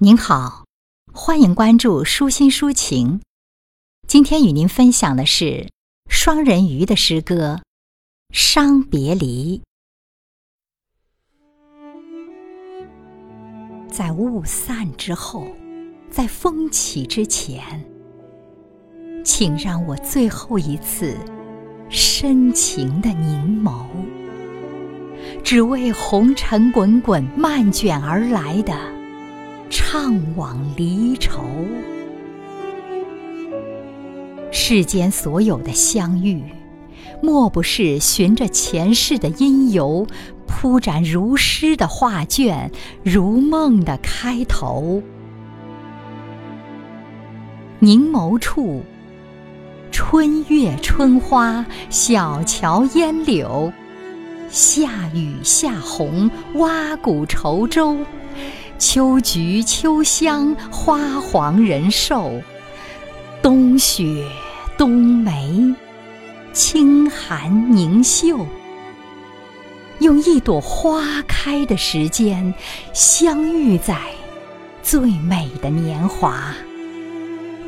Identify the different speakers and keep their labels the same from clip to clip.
Speaker 1: 您好，欢迎关注舒心抒情。今天与您分享的是双人鱼的诗歌《伤别离》。在雾散之后，在风起之前，请让我最后一次深情的凝眸，只为红尘滚滚漫卷而来的。怅惘离愁，世间所有的相遇，莫不是循着前世的因由，铺展如诗的画卷，如梦的开头。凝眸处，春月春花，小桥烟柳，夏雨夏红，蛙鼓愁舟。秋菊秋香，花黄人瘦；冬雪冬梅，清寒凝秀。用一朵花开的时间，相遇在最美的年华；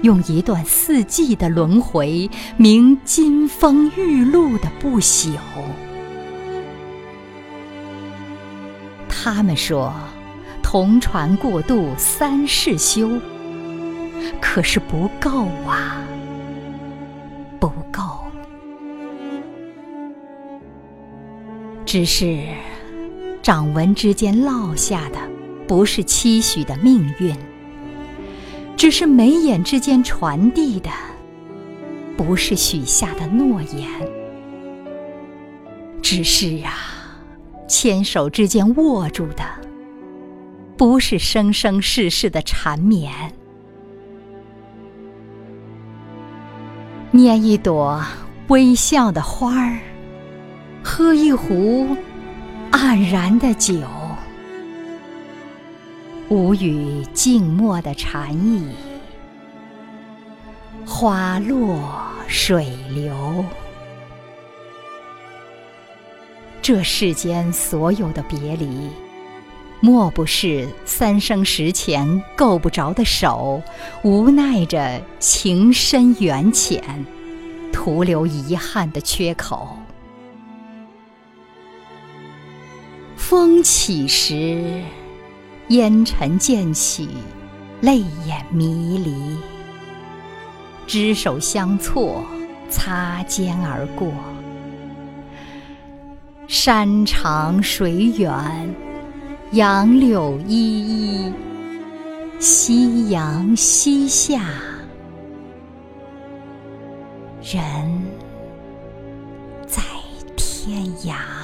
Speaker 1: 用一段四季的轮回，明金风玉露的不朽。他们说。同船过渡三世修，可是不够啊，不够。只是掌纹之间烙下的，不是期许的命运；只是眉眼之间传递的，不是许下的诺言；只是啊，牵手之间握住的。不是生生世世的缠绵，拈一朵微笑的花儿，喝一壶黯然的酒，无语静默的禅意，花落水流，这世间所有的别离。莫不是三生石前够不着的手，无奈着情深缘浅，徒留遗憾的缺口。风起时，烟尘渐起，泪眼迷离。执手相错，擦肩而过。山长水远。杨柳依依，夕阳西下，人在天涯。